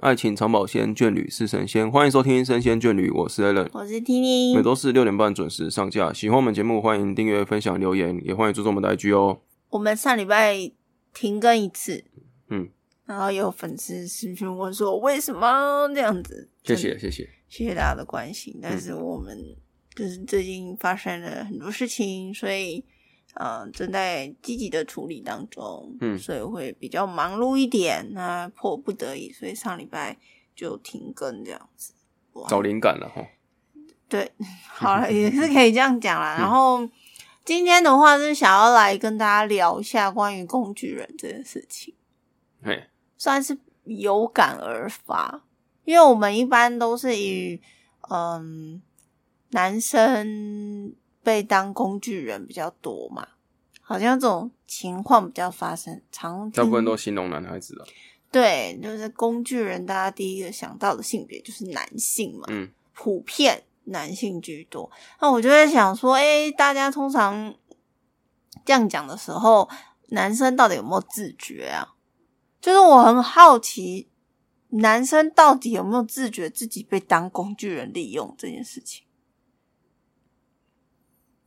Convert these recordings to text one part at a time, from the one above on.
爱情长保鲜，眷侣是神仙。欢迎收听《神仙眷侣》，我是 Allen，我是 Tini。每周四六点半准时上架。喜欢我们节目，欢迎订阅、分享、留言，也欢迎注重我们的 IG 哦。我们上礼拜停更一次，嗯，然后有粉丝私讯问说为什么这样子？谢谢，谢谢，谢谢大家的关心。但是我们就是最近发生了很多事情，所以。嗯，正在积极的处理当中，嗯，所以会比较忙碌一点。那迫不得已，所以上礼拜就停更这样子，找灵感了哈。对，好了，也是可以这样讲啦。然后今天的话是想要来跟大家聊一下关于工具人这件事情，嘿，算是有感而发，因为我们一般都是以嗯男生。被当工具人比较多嘛，好像这种情况比较发生，常大部分都形容男孩子啊。对，就是工具人，大家第一个想到的性别就是男性嘛，嗯，普遍男性居多。那我就在想说，哎，大家通常这样讲的时候，男生到底有没有自觉啊？就是我很好奇，男生到底有没有自觉自己被当工具人利用这件事情？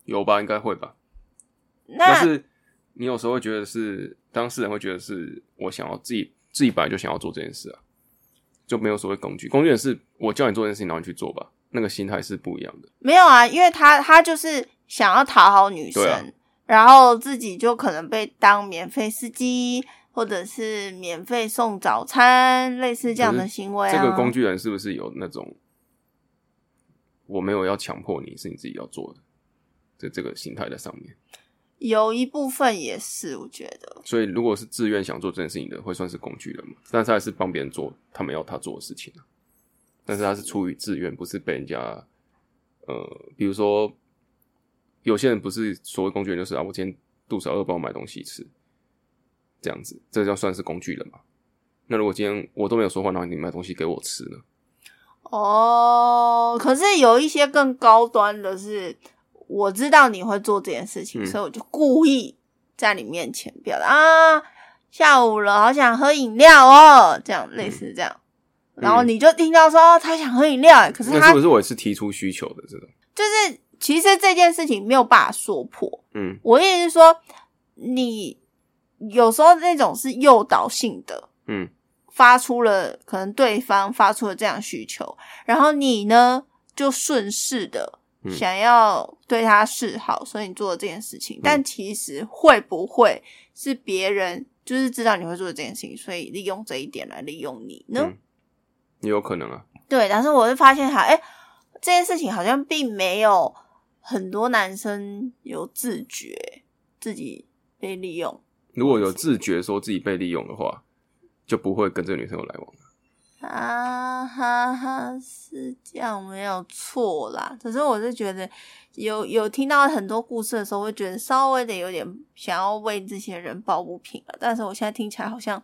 有吧，应该会吧。但是你有时候会觉得是当事人会觉得是我想要自己自己本来就想要做这件事啊，就没有所谓工具。工具人是我叫你做这件事情，然后你去做吧，那个心态是不一样的。没有啊，因为他他就是想要讨好女生，然后自己就可能被当免费司机，或者是免费送早餐，类似这样的行为。这个工具人是不是有那种我没有要强迫你，是你自己要做的？在这个心态在上面，有一部分也是，我觉得。所以，如果是自愿想做这件事情的，会算是工具人嘛？但是他是帮别人做他们要他做的事情但是他是出于自愿，不是被人家呃，比如说有些人不是所谓工具人，就是啊，我今天肚子饿，帮我买东西吃，这样子，这叫算是工具人嘛？那如果今天我都没有说话，然后你买东西给我吃呢？哦，可是有一些更高端的是。我知道你会做这件事情，所以我就故意在你面前表达啊，下午了，好想喝饮料哦，这样类似这样，然后你就听到说他想喝饮料，可是他是不是我是提出需求的这种？就是其实这件事情没有办法说破，嗯，我意思是说，你有时候那种是诱导性的，嗯，发出了可能对方发出了这样需求，然后你呢就顺势的。想要对他示好，所以你做了这件事情。但其实会不会是别人就是知道你会做这件事情，所以利用这一点来利用你呢？也有可能啊。对，但是我会发现哈，哎，这件事情好像并没有很多男生有自觉自己被利用。如果有自觉说自己被利用的话，就不会跟这个女生有来往。啊哈哈，是这样没有错啦。可是我是觉得，有有听到很多故事的时候，会觉得稍微的有点想要为这些人抱不平了。但是我现在听起来好像，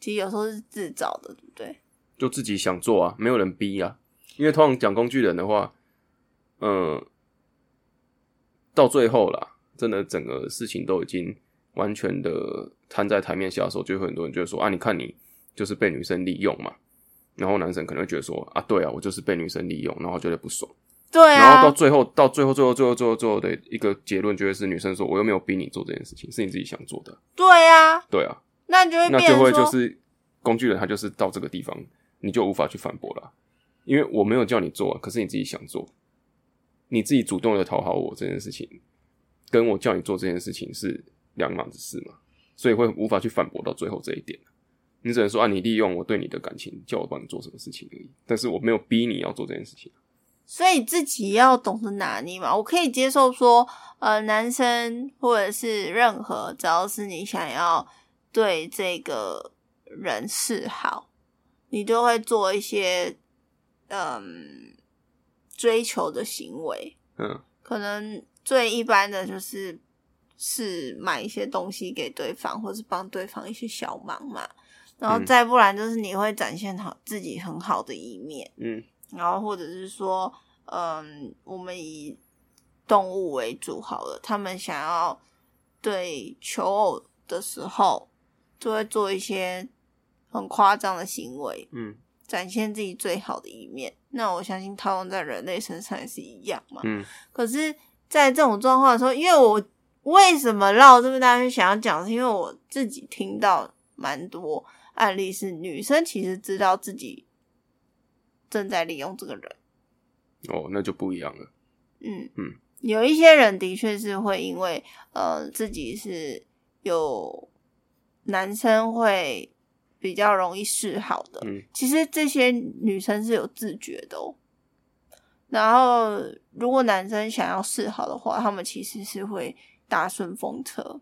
其实有时候是自找的，对不对？就自己想做啊，没有人逼啊。因为通常讲工具人的话，嗯，到最后啦，真的整个事情都已经完全的摊在台面下的时候，就会很多人就说啊，你看你就是被女生利用嘛。然后男生可能会觉得说啊，对啊，我就是被女生利用，然后觉得不爽。对啊。然后到最后，到最后，最后，最后，最后，最后的一个结论，就会是女生说，我又没有逼你做这件事情，是你自己想做的。对啊。对啊。那就会那就会就是工具人，他就是到这个地方，你就无法去反驳了，因为我没有叫你做，可是你自己想做，你自己主动的讨好我这件事情，跟我叫你做这件事情是两码子事嘛，所以会无法去反驳到最后这一点。你只能说啊，你利用我对你的感情，叫我帮你做什么事情而已。但是我没有逼你要做这件事情，所以自己要懂得拿捏嘛。我可以接受说，呃，男生或者是任何，只要是你想要对这个人示好，你就会做一些嗯追求的行为。嗯，可能最一般的就是是买一些东西给对方，或是帮对方一些小忙嘛。然后再不然就是你会展现好自己很好的一面，嗯，然后或者是说，嗯，我们以动物为主好了，他们想要对求偶的时候，就会做一些很夸张的行为，嗯，展现自己最好的一面。那我相信套用在人类身上也是一样嘛。嗯可是，在这种状况的时候，因为我为什么绕这么大圈想要讲，是因为我自己听到蛮多案例是女生其实知道自己正在利用这个人。哦，那就不一样了。嗯嗯，有一些人的确是会因为呃自己是有男生会比较容易示好的，嗯其实这些女生是有自觉的哦。然后，如果男生想要示好的话，他们其实是会搭顺风车，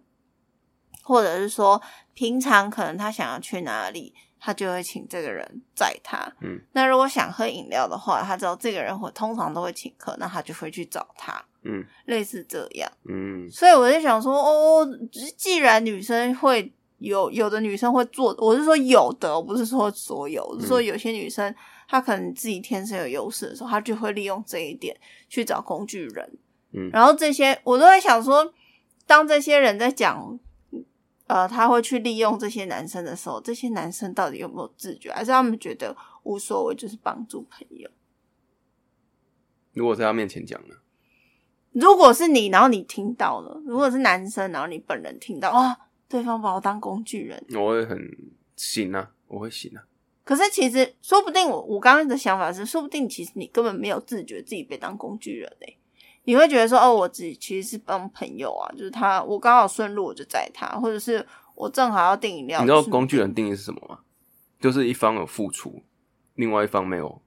或者是说平常可能他想要去哪里，他就会请这个人载他。嗯，那如果想喝饮料的话，他知道这个人会通常都会请客，那他就会去找他，嗯类似这样。嗯所以我在想说，哦，既然女生会有有的女生会做，我是说有的，我不是说所有，我是说有些女生她可能自己天生有优势的时候，她就会利用这一点去找工具人。嗯然后这些我都在想说，当这些人在讲。呃，他会去利用这些男生的时候，这些男生到底有没有自觉，还是他们觉得无所谓，就是帮助朋友？如果在他面前讲呢？如果是你，然后你听到了；如果是男生，然后你本人听到，哇，对方把我当工具人。我会很行啊，我会行啊。可是其实说不定我我刚刚的想法是，说不定其实你根本没有自觉自己被当工具人嘞、你会觉得说，哦，我自己其实是帮朋友啊，就是他我刚好顺路我就载他，或者是我正好要订饮料。你知道工具人定义是什么吗？就是一方有付出，另外一方没有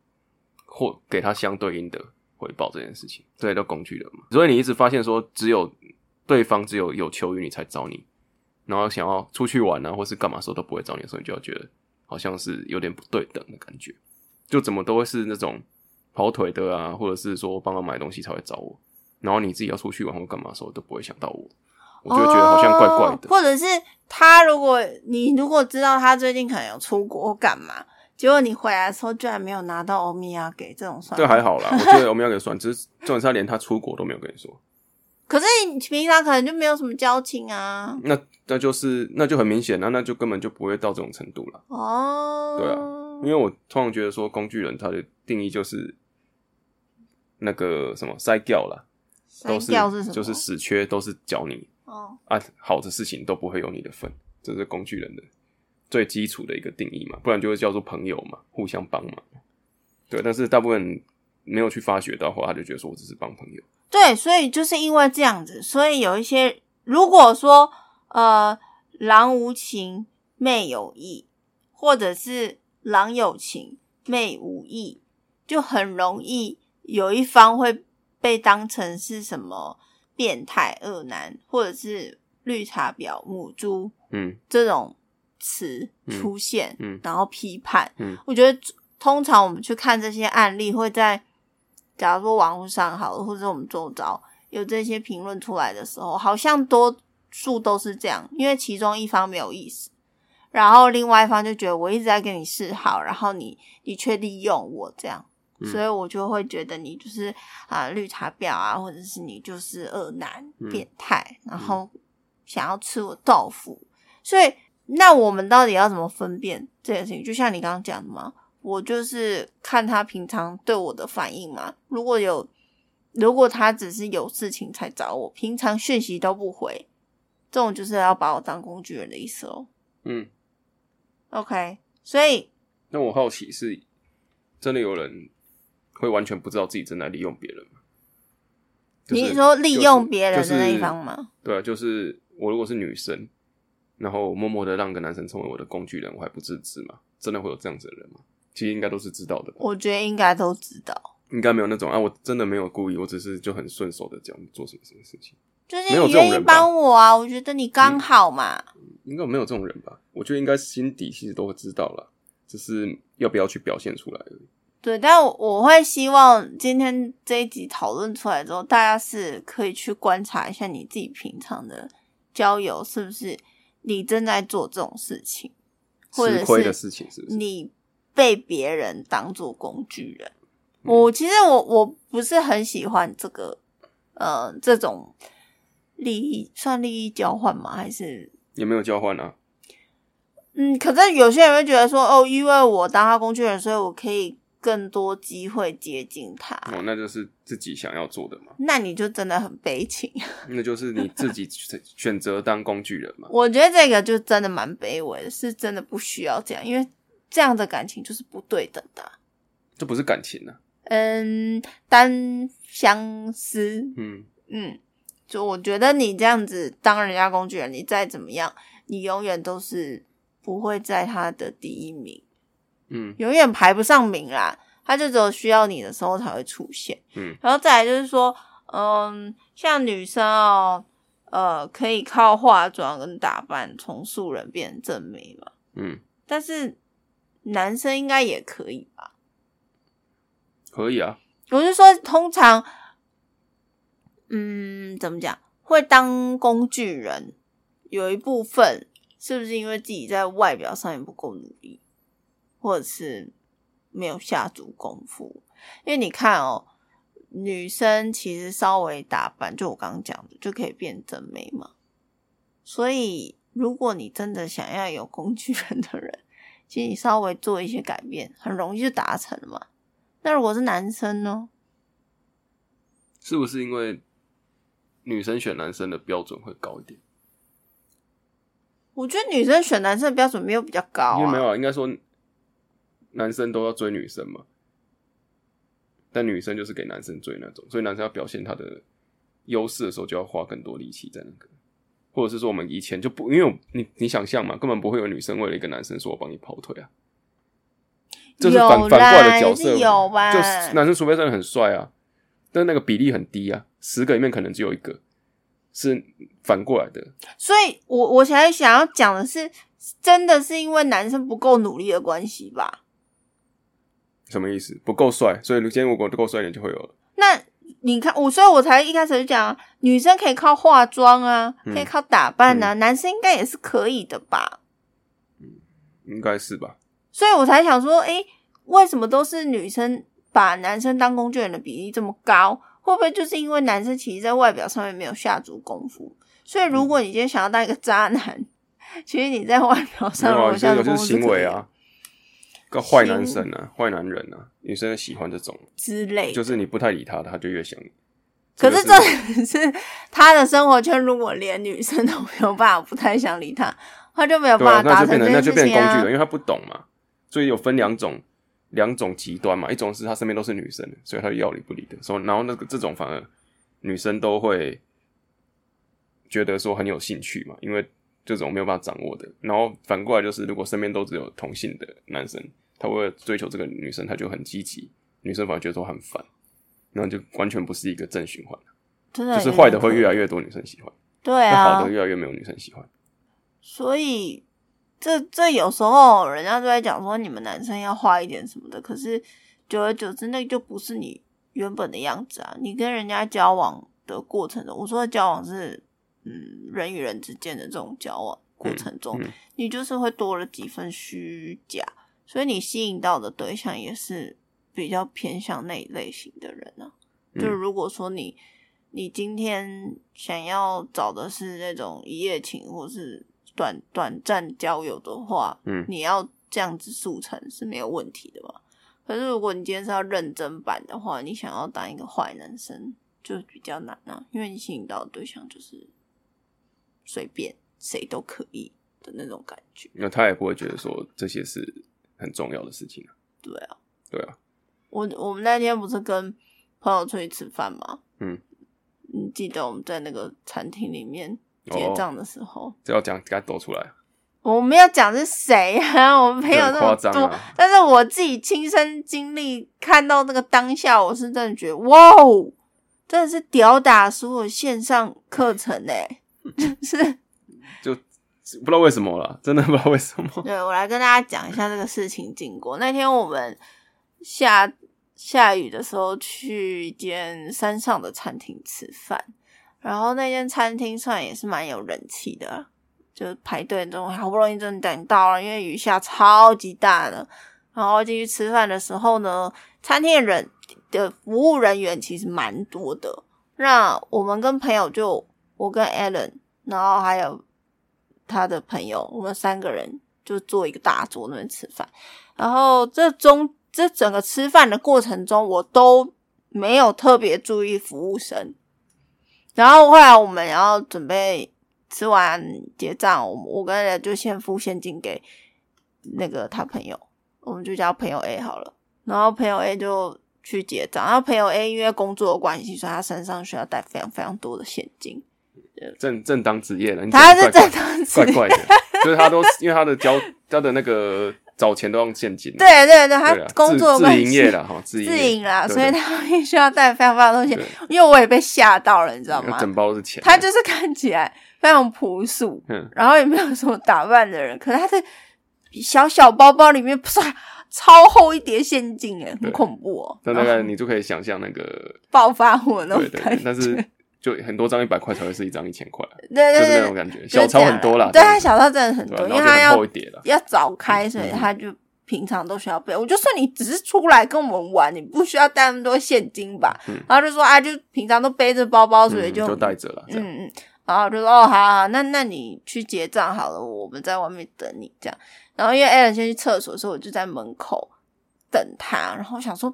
或给他相对应的回报这件事情，这叫工具人嘛。所以你一直发现说，只有对方只有有求于你才找你，然后想要出去玩啊，或是干嘛时候都不会找你的时候，你就要觉得好像是有点不对等的感觉，就怎么都会是那种跑腿的啊，或者是说帮忙买东西才会找我，然后你自己要出去玩或干嘛的时候都不会想到我，我就会觉得好像怪怪的。哦或者是他如果你如果知道他最近可能有出国或干嘛，结果你回来的时候居然没有拿到欧米亚给这种算吗这还。好啦，我觉得我们要给算，只是重点是他连他出国都没有跟你说，可是你平常可能就没有什么交情啊。那那就是那就很明显啊，那就根本就不会到这种程度了。哦，对啊因为我通常觉得说工具人他的定义就是那个什么塞掉啦，都是？就是死缺都是教你哦，啊，好的事情都不会有你的份，这是工具人的最基础的一个定义嘛，不然就会叫做朋友嘛，互相帮忙。对，但是大部分人没有去发掘到的话，他就觉得说我只是帮朋友。对，所以就是因为这样子，所以有一些如果说呃狼无情妹有意，或者是狼有情妹无意，就很容易有一方会被当成是什么变态恶男，或者是绿茶婊母猪嗯这种词出现，嗯然后批判。嗯我觉得通常我们去看这些案例，会在假如说网络上好了，或者我们周遭有这些评论出来的时候，好像多数都是这样，因为其中一方没有意思，然后另外一方就觉得我一直在跟你示好，然后你你却利用我这样。嗯所以我就会觉得你就是啊、绿茶婊啊，或者是你就是恶男、嗯变态，然后想要吃我豆腐。所以，那我们到底要怎么分辨这件事情？就像你刚刚讲的嘛，我就是看他平常对我的反应嘛。如果有，如果他只是有事情才找我，平常讯息都不回，这种就是要把我当工具人的意思哦。嗯，OK，所以那我好奇是，真的有人会完全不知道自己正在利用别人吗？就是你是说利用别人是的那一方吗？对啊，就是我如果是女生，然后默默的让个男生成为我的工具人，我还不自知吗？真的会有这样子的人吗？其实应该都是知道的吧，我觉得应该都知道，应该没有那种啊，我真的没有故意，我只是就很顺手的讲做什么什么事情，就是你愿意帮我啊，我觉得你刚好嘛。应该没有这种人吧？我觉得应该心底其实都会知道了，只是要不要去表现出来而已。对，但我我会希望今天这一集讨论出来之后，大家是可以去观察一下你自己平常的交友是不是你正在做这种事情，或者吃亏的是事情是不是？你被别人当做工具人。嗯我其实我我不是很喜欢这个呃这种利益算利益交换吗？还是也没有交换啊，嗯，可是有些人会觉得说，哦，因为我当他工具人，所以我可以更多机会接近他。哦，那就是自己想要做的嘛，那你就真的很悲情。那就是你自己选 选择当工具人嘛。我觉得这个就真的蛮卑微的，是真的不需要这样，因为这样的感情就是不对等的啊。这不是感情啊。嗯，单相思，嗯，嗯，就我觉得你这样子当人家工具人，你再怎么样，你永远都是不会在他的第一名，嗯永远排不上名啦。他就只有需要你的时候才会出现。嗯，然后再来就是说，嗯，像女生哦，呃，可以靠化妆跟打扮从素人变成正美嘛，嗯，但是男生应该也可以吧？可以啊。我是说，通常，嗯，怎么讲，会当工具人，有一部分是不是因为自己在外表上面不够努力，或者是没有下足功夫？因为你看哦，女生其实稍微打扮，就我刚刚讲的，就可以变真美嘛。所以，如果你真的想要有工具人的人，其实你稍微做一些改变，很容易就达成了嘛。那如果是男生呢？是不是因为女生选男生的标准会高一点？我觉得女生选男生的标准没有比较高、啊，因为没有啊，应该说男生都要追女生嘛，但女生就是给男生追那种，所以男生要表现他的优势的时候，就要花更多力气在那个，或者是说我们以前就不，因为我你你想象嘛，根本不会有女生为了一个男生说我帮你跑腿啊，这是反有反过来啦的角色，是有吧。就是男生除非真的很帅啊，但那个比例很低啊，十个里面可能只有一个。是反过来的，所以我我现在想要讲的是，真的是因为男生不够努力的关系吧？什么意思？不够帅，所以今天如果够帅一点就会有了。那你看我，所以我才一开始就讲啊，女生可以靠化妆啊，嗯可以靠打扮啊，男生应该也是可以的吧？嗯应该是吧？所以我才想说，诶，为什么都是女生把男生当工具人的比例这么高？会不会就是因为男生其实在外表上面没有下足功夫？所以如果你今天想要当一个渣男，其实你在外表没有啊，上如果有些有些下足功夫行为啊，个坏男生啊，坏男人啊，女生喜欢这种，之类，就是你不太理他，他就越想你。可是这是他的生活圈，如果连女生都没有办法不太想理他，他就没有办，法达那就变成那就成这件事情啊变成工具了，因。为他不懂嘛，所以有分两种两种极端嘛，一种是他身边都是女生，所以他要理不理的，所以然后那个这种反而女生都会觉得说很有兴趣嘛，因为这种没有办法掌握的，然后反过来就是如果身边都只有同性的男生，他为了追求这个女生，他就很积极，女生反而觉得说很烦，然后就完全不是一个正循环，真的就是坏的会越来越多女生喜欢，对那啊，好的越来越没有女生喜欢。所以这这有时候人家都在讲说你们男生要坏一点什么的，可是久而久之，那就不是你原本的样子啊。你跟人家交往的过程中，我说的交往是嗯人与人之间的这种交往过程中，嗯你就是会多了几分虚假，所以你吸引到的对象也是比较偏向那一类型的人啊。嗯就如果说你你今天想要找的是那种一夜情或是短短暂交友的话，嗯你要这样子速成是没有问题的吧。可是如果你今天是要认真版的话，你想要当一个坏男生就比较难啊，因为你吸引到的对象就是随便谁都可以的那种感觉。那他也不会觉得说这些是很重要的事情啊。对啊，对啊，我我们那天不是跟朋友出去吃饭吗？嗯，你记得我们在那个餐厅里面结哦账的时候，这要讲给他抖出来，我没有讲是谁啊，我们没有那么多，啊。但是我自己亲身经历看到那个当下，我是真的觉得哇哦，真的是屌打所有线上课程哎、是。就不知道为什么了，真的不知道为什么。对我来跟大家讲一下这个事情经过。那天我们下下雨的时候去一间山上的餐厅吃饭，然后那间餐厅算也是蛮有人气的，就排队中好不容易真的等到了，因为雨下超级大的。然后进去吃饭的时候呢，餐厅的人的服务人员其实蛮多的。那我们跟朋友就我跟 Alan，然后还有他的朋友，我们三个人就坐一个大桌那边吃饭。然后这中这整个吃饭的过程中，我都没有特别注意服务生。然后后来我们要准备吃完结账，我我跟人就先付现金给那个他朋友，我们就叫朋友 A 好了。然后朋友 A 就去结账，然后朋友 A 因为工作的关系，所以他身上需要带非常非常多的现金。正正当职业的，他是正当职怪怪的，就是他都因为他的交他的那个找钱都用现金，对对对，他工作的自营业了哈，自营自营啦，所以他必须要带非常非常多东西。因为我也被吓到了，你知道吗？整包都是钱，他就是看起来非常朴素，嗯然后也没有什么打扮的人，可是他的小小包包里面唰超厚一叠现金，哎，很恐怖哦，那大概你就可以想象那个，暴发户那种感觉。但是就很多张一百块才会是一张一千块，对对就是那对种感觉，就是小钞很多啦，对他这样子小钞真的很多，因为他要要早开，所以嗯他就平常都需要备。我就说你只是出来跟我们玩，你不需要带那么多现金吧？嗯然后就说啊，就平常都背着包包，所以就嗯就带着了，嗯嗯，然后我就说哦，好好，好那那你去结账好了，我们在外面等你这样。然后因为 Alan 先去厕所，所以我就在门口等他。然后我想说，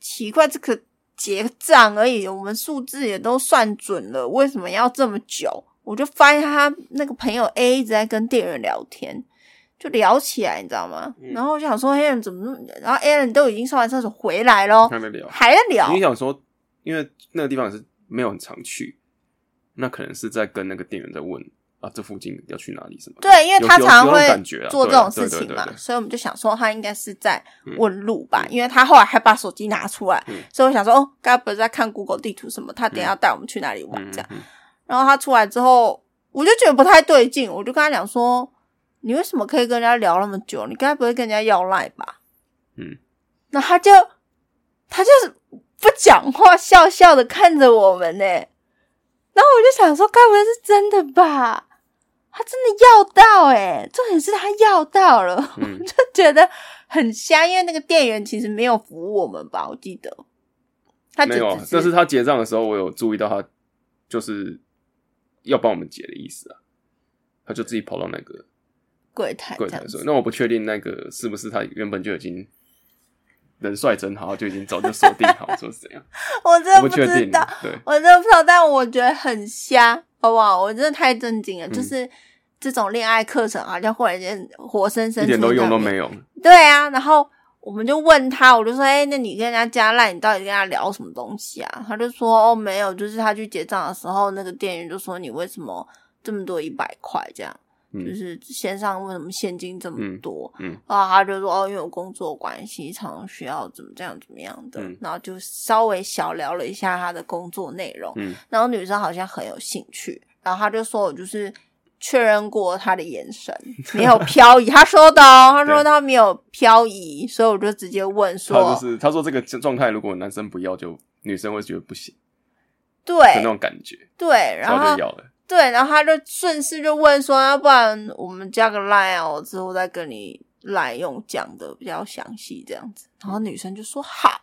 奇怪，这个结账而已，我们数字也都算准了，为什么要这么久？我就发现他那个朋友 A 一直在跟店员聊天，就聊起来，你知道吗？嗯然后我想说，Alan 怎么那么？然后 Alan 都已经上完厕所回来咯，还在聊。还在聊。你想说，因为那个地方也是没有很常去，那可能是在跟那个店员在问啊，这附近要去哪里什么？对，因为他有有有常会做这种事情嘛，所以我们就想说他应该是在问路吧，因为他后来还把手机拿出来，嗯所以我想说哦，该不会在看 Google 地图什么？他等一下要带我们去哪里玩嗯这样。嗯然后他出来之后，我就觉得不太对劲，我就跟他讲说，你为什么可以跟人家聊那么久？你该不会跟人家要赖吧？嗯，那他就他就是不讲话，笑笑的看着我们呢。然后我就想说，该不会是真的吧？他真的要到哎、重点是他要到了，嗯。我就觉得很香，因为那个店员其实没有服务我们吧，我记得。他就没有但是他结账的时候，我有注意到他就是要帮我们结的意思啊，他就自己跑到那个柜台柜台说。那我不确定那个是不是他原本就已经人帅真好，就已经早就锁定好说是怎样，我真的不确定知道，，对，我真的不知道，但我觉得很瞎，好不好？我真的太震惊了，嗯就是这种恋爱课程好像忽然间活生生一点都用都。没有，对啊，然后我们就问他，我就说，哎、那你跟人家加赖，你到底跟他聊什么东西啊？他就说，哦，没有，就是他去结账的时候，那个店员就说，你为什么这么多一百块这样？就嗯。是线上为什么现金这么多？嗯。然后他就说哦，因为我工作关系，常常需要怎么这样怎么样的，嗯。然后就稍微小聊了一下他的工作内容，嗯。然后女生好像很有兴趣，然后他就说我就是确认过他的眼神没有 漂移，他说的哦，他说他没有漂移，所以我就直接问他说，就是他说这个状态，如果男生不要，就女生会觉得不行的那种感觉，对，然后就要了。对，然后他就顺势就问说，要不然我们加个 line 啊，我之后再跟你来用讲的比较详细这样子。然后女生就说好，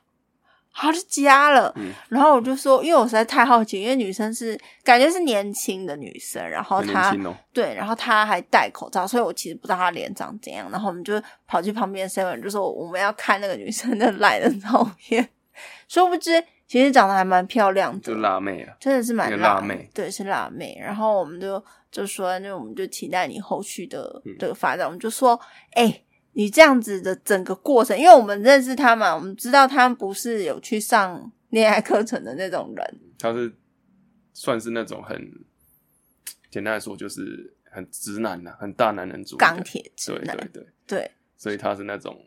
他就加了。嗯然后我就说，因为我实在太好奇，因为女生是感觉是年轻的女生，然后她哦，对，然后她还戴口罩，所以我其实不知道她脸长怎样。然后我们就跑去旁边 seven，就说我们要看那个女生的赖的照片，殊不知其实长得还蛮漂亮的，就辣妹啊，真的是蛮辣辣妹。对，是辣妹。然后我们就就说，那我们就期待你后续的嗯。这个发展。我们就说，哎、你这样子的整个过程，因为我们认识他嘛，我们知道他不是有去上恋爱课程的那种人。他是算是那种很简单来说，就是很直男的、很大男人主义钢铁直对男对对，对。所以他是那种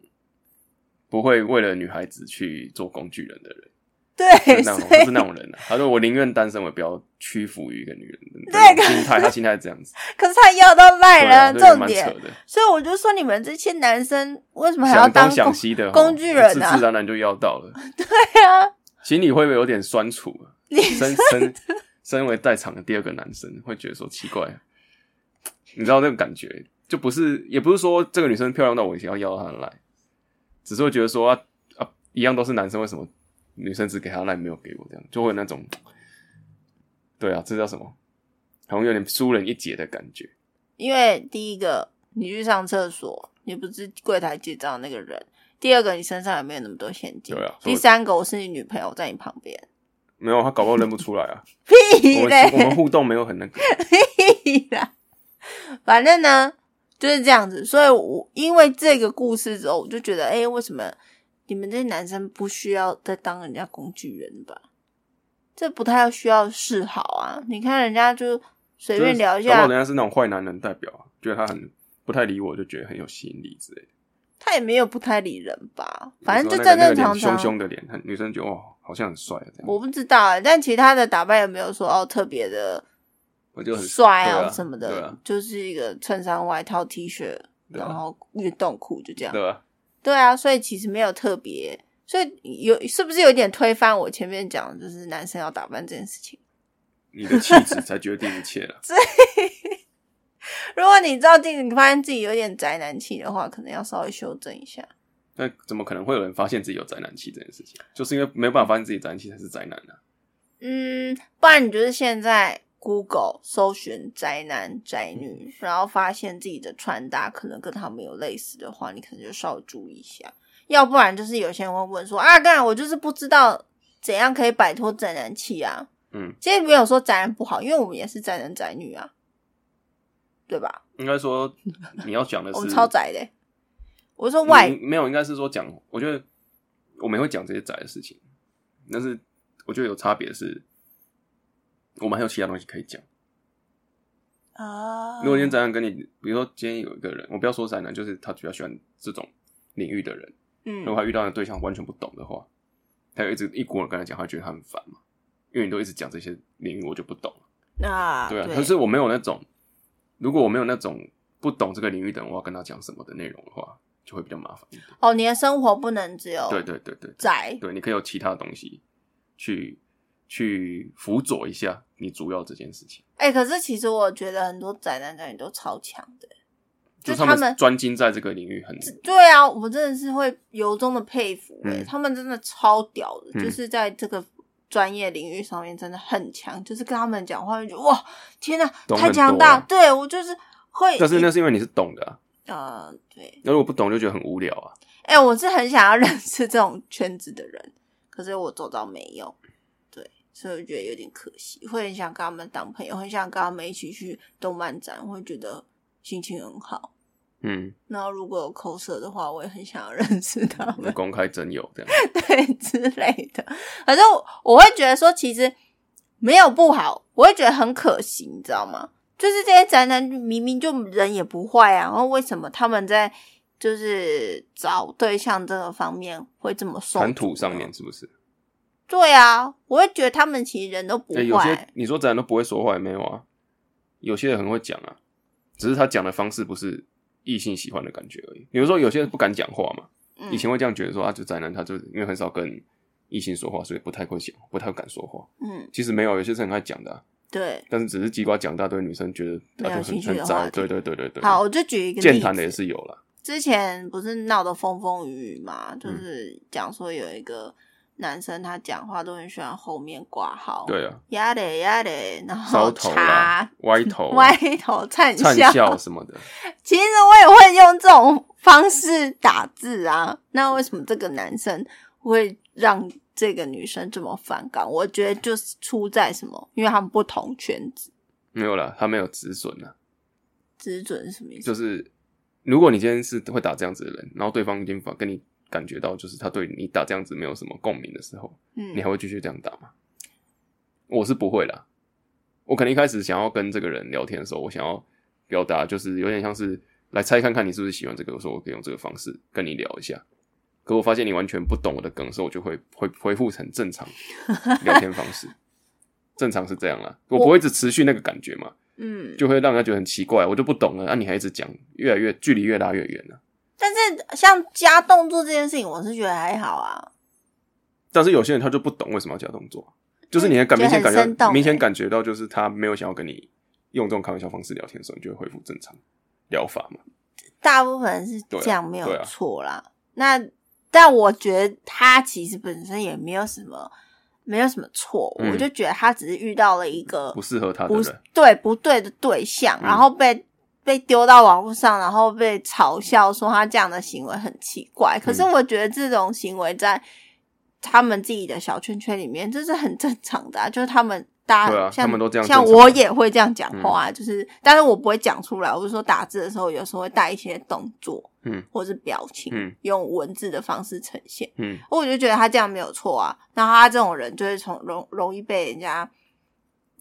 不会为了女孩子去做工具人的人，对，是那种不是那种人啊。他说我宁愿单身，我也不要屈服于一个女人的对心态，他心态是这样子，可是他要到赖人这个重点。所以我就说，你们这些男生为什么还要当工想西的工具人自啊自然然就要到了，对啊，心里会不会有点酸楚啊？你身 身身为在场的第二个男生，会觉得说奇怪，你知道那个感觉，就不是，也不是说这个女生漂亮到我想要要她的赖，只是会觉得说啊啊，一样都是男生，为什么女生只给他赖没有给我？这样就会有那种，对啊，这叫什么？好像有点输人一截的感觉。因为第一个你去上厕所，你不是柜台结账的那个人；第二个，你身上也没有那么多现金；对啊第三个，我是你女朋友，在你旁边。没有他搞不好认不出来啊。屁嘞！我们互动没有很那个，屁啦！反正呢就是这样子，所以我因为这个故事之后，我就觉得，哎、为什么你们这些男生不需要再当人家工具人吧？这不太需要示好啊！你看人家就随便聊一下搞不好，人家是那种坏男人代表啊，觉得他很不太理我，就觉得很有吸引力之类的。他也没有不太理人吧？反正就正正常那个那个脸凶。凶的脸，很女生觉得哦，好像很帅啊，我不知道、欸，但其他的打扮也没有说哦特别的我就很帅啊什么的，就是一个衬衫、外套、T 恤，然后运动裤就这样。对吧？对啊，所以其实没有特别，所以有是不是有点推翻我前面讲的，就是男生要打扮这件事情？你的气质才决定一切了。如果你照镜子你发现自己有点宅男气的话，可能要稍微修正一下。那怎么可能会有人发现自己有宅男气这件事情？就是因为没有办法发现自己宅男气才是宅男啊。嗯，不然你就是现在 Google 搜寻宅男宅女，然后发现自己的穿搭可能跟他们有类似的话，你可能就稍微注意一下。要不然就是有些人会问说啊，当然我就是不知道怎样可以摆脱宅男气啊。嗯，其实没有说宅男不好，因为我们也是宅男宅女啊，对吧？应该说你要讲的是我们超宅的欸、我说外没有，应该是说讲，我觉得我们会讲这些宅的事情，但是我觉得有差别是，我们还有其他东西可以讲。啊，如果今天宅男跟你，比如说今天有一个人，我不要说宅男，就是他比较喜欢这种领域的人，嗯如果他遇到的对象完全不懂的话，他就一直一股脑跟他讲，他觉得他很烦嘛，因为你都一直讲这些领域，我就不懂。啊，对啊，可是我没有那种，如果我没有那种不懂这个领域的人，我要跟他讲什么的内容的话，就会比较麻烦。哦，你的生活不能只有对对对对，宅，对，你可以有其他东西去去辅佐一下你主要这件事情，哎、可是其实我觉得很多宅男宅女都超强的。就就是他们们专精在这个领域很，对啊，我真的是会由衷的佩服、欸，嗯他们真的超屌的，嗯就是在这个专业领域上面真的很强，就是跟他们讲话就觉得哇，天哪、太强大！啊对我就是会，但是那是因为你是懂的、啊，呃，对，那如果不懂就觉得很无聊啊。哎、我是很想要认识这种圈子的人，可是我走到没有，对，所以我觉得有点可惜，会很想跟他们当朋友，很想跟他们一起去动漫展，会觉得心情很好。嗯，然后如果有口舌的话，我也很想要 认识他们，公开真有这样，对之类的。反正我我会觉得说，其实没有不好，我会觉得很可惜，你知道吗？就是这些宅男明明就人也不坏啊，然后为什么他们在就是找对象这个方面会这么受谈吐上面是不是？对啊，我会觉得他们其实人都不哎、有些，你说宅男都不会说话，也没有啊。有些人很会讲啊，只是他讲的方式不是异性喜欢的感觉而已。比如说有些人不敢讲话嘛，嗯以前会这样觉得说啊，就宅男他就因为很少跟异性说话，所以不太会讲，不太敢说话。嗯，其实没有，有些是很爱讲的啊、对。但是只是鸡瓜讲大堆女生觉得没有啊就兴很很宅，对对对对对。好，我就举一个健谈的也是有了，之前不是闹得风风雨雨嘛，嗯就是讲说有一个男生他讲话都很喜欢后面挂号，对啊，呀嘞呀嘞，然后烧头啦茶、歪头啊、歪头灿灿笑。笑 什么的，其实我也会用这种方式打字啊，那为什么这个男生会让这个女生这么反感？我觉得就是出在什么，因为他们不同圈子，没有啦，他没有止损啊。知准是什么意思？就是如果你今天是会打这样子的人，然后对方已经跟你感觉到就是他对你打这样子没有什么共鸣的时候，嗯你还会继续这样打吗？我是不会啦。我可能一开始想要跟这个人聊天的时候，我想要表达就是有点像是来猜看看你是不是喜欢这个，我说我可以用这个方式跟你聊一下。可我发现你完全不懂我的梗的时候，我就会回回复成正常聊天方式。正常是这样啦，我不会一直持续那个感觉嘛，嗯，就会让人家觉得很奇怪，我就不懂了。啊，你还一直讲，越来越距离越拉越远了。但是像加动作这件事情，我是觉得还好啊。但是有些人他就不懂为什么要加动作，就是你的感明显感觉明显感觉到，就是他没有想要跟你用这种开玩笑方式聊天的时候，你就会恢复正常疗法嘛。大部分人是这样，没有错啦。那但我觉得他其实本身也没有什么，没有什么错。嗯我就觉得他只是遇到了一个不适合他的不人，对不对的对象，嗯然后被被丢到网络上，然后被嘲笑说他这样的行为很奇怪。可是我觉得这种行为在他们自己的小圈圈里面，这是很正常的、啊，就是他们大家、像他们都这样像我也会这样讲话、就是但是我不会讲出来，我是说打字的时候有时候会带一些动作，嗯，或是表情，嗯用文字的方式呈现。嗯我就觉得他这样没有错啊。那他这种人就会从容容易被人家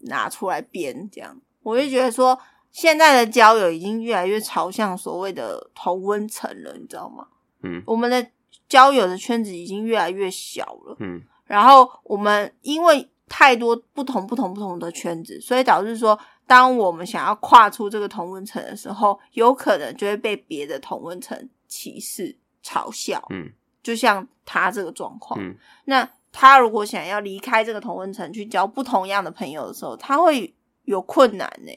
拿出来编，这样我就觉得说，现在的交友已经越来越朝向所谓的同温层了，你知道吗？嗯。我们的交友的圈子已经越来越小了，嗯。然后我们因为太多不同不同不同的圈子，所以导致说，当我们想要跨出这个同温层的时候，有可能就会被别的同温层歧视、嘲笑。嗯。就像他这个状况，嗯。那他如果想要离开这个同温层去交不同样的朋友的时候，他会有困难呢、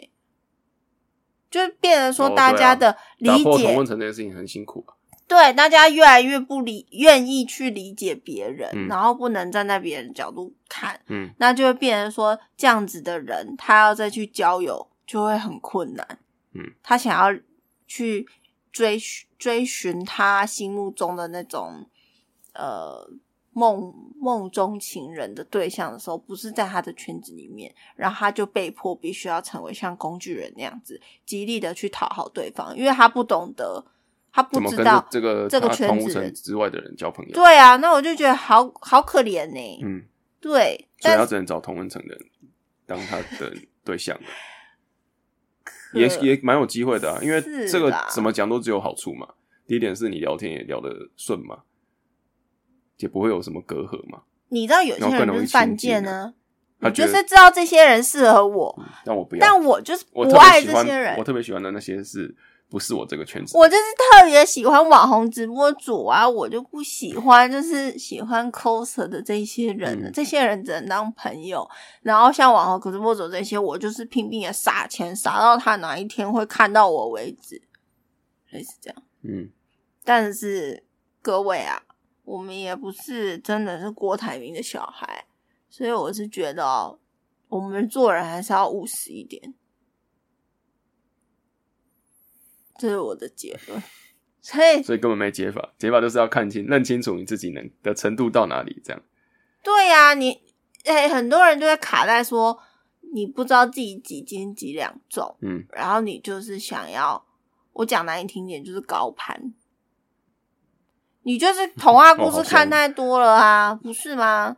就变成说哦大家的理打破解，同温层这件事情很辛苦啊。对大家越来越不理愿意去理解别人，嗯然后不能站在别人角度看，嗯那就会变成说这样子的人，他要再去交友就会很困难。嗯，他想要去追寻追寻他心目中的那种呃梦梦中情人的对象的时候，不是在他的圈子里面，然后他就被迫必须要成为像工具人那样子，极力的去讨好对方，因为他不懂得，他不知道这这个这个圈子之外的人交朋友？对啊，那我就觉得好好可怜呢、嗯，对，所以但他只能找同温层的人当他的 对象。也也蛮有机会的啊，因为这个怎么讲都只有好处嘛。第一点是你聊天也聊得顺嘛，也不会有什么隔阂嘛。你知道有些人就是犯贱呢，你他就是知道这些人适合我，但我不要，但我就是不爱这些人我。特别喜欢的那些是不是我这个圈子？我就是特别喜欢网红直播主啊，我就不喜欢就是喜欢 coser 的这些人这些人只能当朋友。然后像网红直播主这些，我就是拼命的撒钱，撒到他哪一天会看到我为止，类似这样。嗯，但是各位啊，我们也不是真的是郭台铭的小孩，所以我是觉得哦，我们做人还是要务实一点，这是我的结论。所以，所以根本没解法，解法就是要看清、认清楚你自己能的程度到哪里，这样。对呀、你哎、很多人就会卡在说，你不知道自己几斤几两重，嗯，然后你就是想要，我讲难听点，就是高攀。你就是童话故事 看太多了啊，不是吗？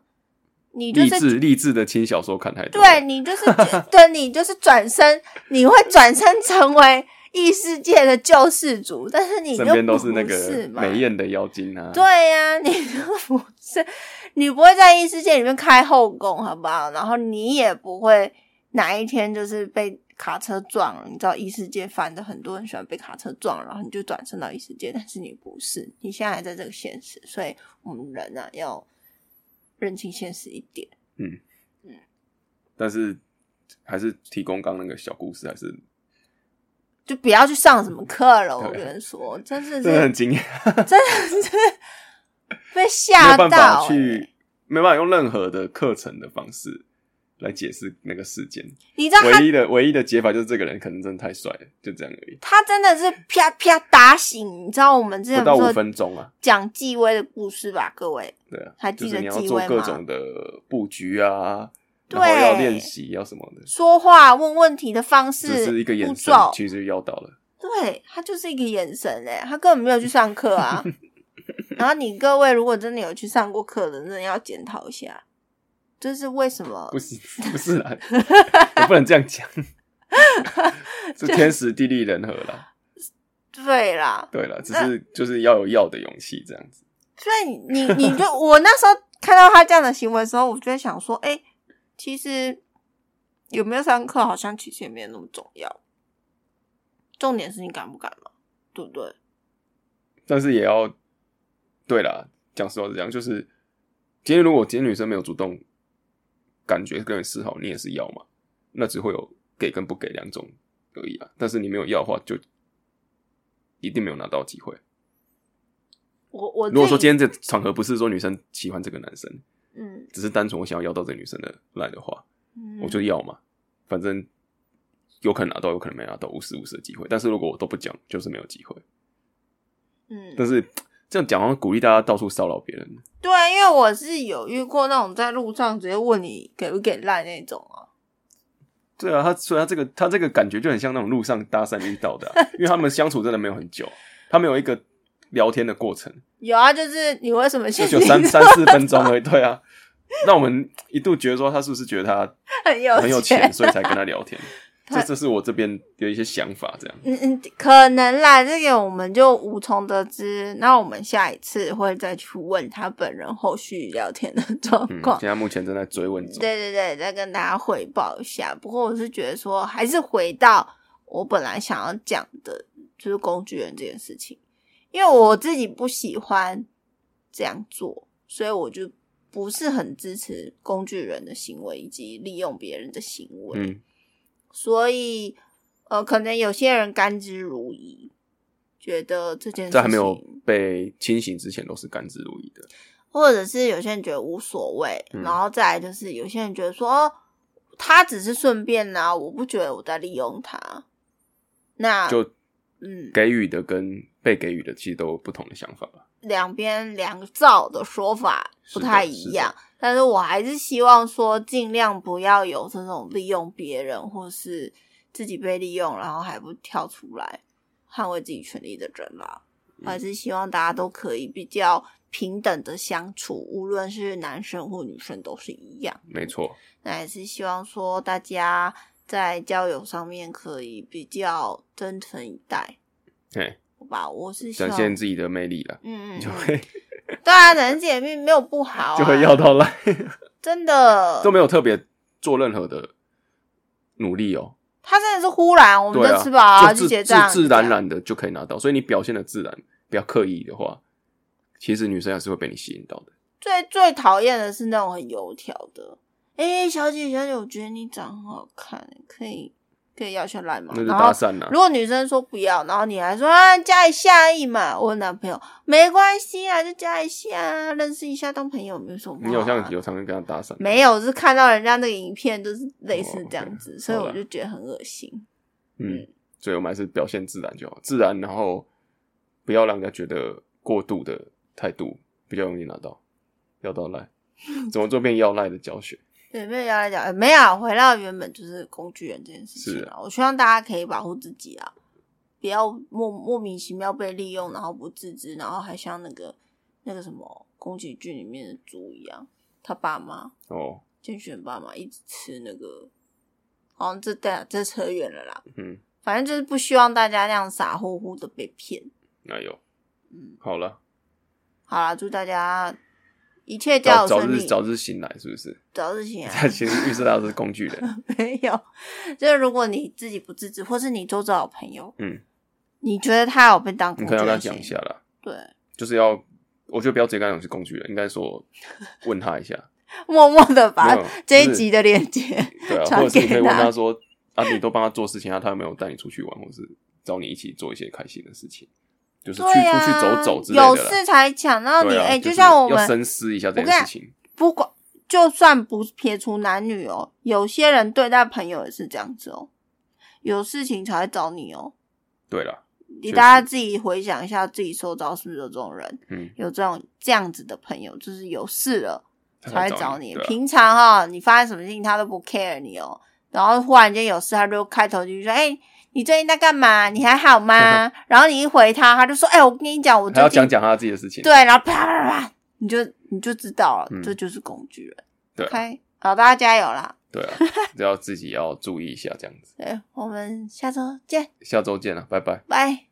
你就是励志励志的轻小说看太多，对，你就是 对你就是转身，你会转身成为异世界的救世主，但是你就身边都是那个美艳的妖精啊。对呀、你就不是，你不会在异世界里面开后宫，好不好？然后你也不会哪一天就是被卡车撞了。你知道异世界犯的很多人喜欢被卡车撞，然后你就转身到异世界，但是你不是，你现在还在这个现实，所以我们人啊要认清现实一点。嗯嗯但是还是提供刚刚那个小故事，还是就不要去上什么课了，我跟你说，真是真的很惊讶，真的是被没吓有办到。去，没办法用任何的课程的方式来解释那个事件。你知道唯一的唯一的解法就是这个人可能真的太帅了，就这样而已。他真的是啪啪打醒，你知道我们之前不到五分钟啊，讲纪薇的故事吧，各位对啊，还记得就是你要做纪薇吗各种的布局啊，对要练习要什么的，说话问问题的方式，只是一个眼神，其实就要到了。对他就是一个眼神哎，他根本没有去上课啊。然后你各位如果真的有去上过课的，真的要检讨一下，这是为什么不？是 不是啦，我不能这样讲，是天时地利人和啦。对啦，对啦，只是就是要有要的勇气这样子。所以你你你就我那时候看到他这样的行为的时候，我就在想说，哎、其实有没有上课，好像其实也没有那么重要。重点是你敢不敢嘛，对不对？但是也要对啦，讲实话是这样，就是今天如果今天女生没有主动感觉跟你示好，你也是要嘛，那只会有给跟不给两种而已啊。但是你没有要的话，就一定没有拿到机会。我我如果说今天这场合不是说女生喜欢这个男生，嗯，只是单纯我想要要到这个女生的来的话，嗯我就要嘛，反正有可能拿到，有可能没拿到，五十五十的机会。但是如果我都不讲，就是没有机会。嗯，但是这样讲，好像鼓励大家到处骚扰别人。对，因为我是有遇过那种在路上直接问你给不给赖那种啊。对啊，他所以他这个他这个感觉就很像那种路上搭讪遇到的啊、因为他们相处真的没有很久，他们有一个聊天的过程，有啊，就是你为什么就三三四分钟而已。对啊，那我们一度觉得说他是不是觉得他很有很有钱，所以才跟他聊天？他这这是我这边有一些想法，这样。嗯嗯，可能啦，这个我们就无从得知。那我们下一次会再去问他本人后续聊天的状嗯，况。现在目前正在追问中。对对对，再跟大家汇报一下。不过我是觉得说，还是回到我本来想要讲的，就是工具人这件事情，因为我自己不喜欢这样做，所以我就不是很支持工具人的行为以及利用别人的行为。嗯，所以呃，可能有些人甘之如饴，觉得这件事情在还没有被清醒之前，都是甘之如饴的。或者是有些人觉得无所谓，嗯然后再来就是有些人觉得说，哦，他只是顺便呐、我不觉得我在利用他。那就嗯，给予的跟被给予的其实都有不同的想法吧。两边两造的说法不太一样，但是我还是希望说，尽量不要有这种利用别人或是自己被利用，然后还不跳出来捍卫自己权利的人啦。我还是希望大家都可以比较平等的相处，无论是男生或女生都是一样。没错，那也是希望说大家在交友上面可以比较真诚以待，对，好吧？我是希展望，现自己的魅力了，嗯嗯嗯，就会对啊，人姐妹没有不好、啊，就会要到赖，真的都没有特别做任何的努力哦。他真的是忽然，我们就吃饱啊，就结账，自自然然的就可以拿到。所以你表现的自然，不要刻意的话，其实女生还是会被你吸引到的。最最讨厌的是那种很油条的。哎、小姐小姐，我觉得你长很好看，可以可以要下来吗？那就搭讪呐、如果女生说不要，然后你还说啊加一下而已嘛，我男朋友没关系啊，就加一下，认识一下当朋友没有什么啊。你好像有常常跟他搭讪，没有，是看到人家那个影片就是类似哦这样子所以我就觉得很恶心。嗯，所以我们还是表现自然就好，自然，然后不要让人家觉得过度的态度比较容易拿到要到赖，怎么做变要赖的教学？对，没有要来讲，呃没有回到原本就是工具人这件事情是啊。我希望大家可以保护自己啊，不要莫莫名其妙被利用，然后不自知，然后还像那个那个什么宫崎骏里面的猪一样，他爸妈哦，健选爸妈一直吃那个，好像这对这扯远了啦。嗯，反正就是不希望大家那样傻乎乎的被骗。那有，嗯，好了，好了，祝大家一切叫早日早日醒来，是不是？早日醒来。他其实预设到是工具人，没有，就是如果你自己不自知，或是你周遭有朋友，嗯，你觉得他有被当工具你可能要跟他讲一下啦，对，就是要，我觉得不要直接跟他讲是工具人，应该说问他一下，默默的把这一集的链接对啊，传或者是你可以问他说啊，你都帮他做事情，啊，他有没有带你出去玩，或是找你一起做一些开心的事情，就是去、啊，出去走走之类的啦。有事才抢到你哎、就就是像我要们深思一下这我跟你讲件事情。不管，就算不撇除男女哦，有些人对待朋友也是这样子哦，有事情才会找你哦。对了，你大家自己回想一下，自己收到是不是有这种人？嗯，有这种这样子的朋友，就是有事了才会找找你。平常哈、你发生什么事情他都不 care 你哦，然后忽然间有事，他就开头就说：“哎、你最近在干嘛？你还好吗？” 然后你一回他，他就说：“哎、我跟你讲，我还要最近讲讲他自己的事情。对，然后啪啪啪，你就你就知道了，嗯这就是工具人。对好，大家加油啦！对啊，只 要自己要注意一下，这样子。对，我们下周见，下周见了，拜拜。拜。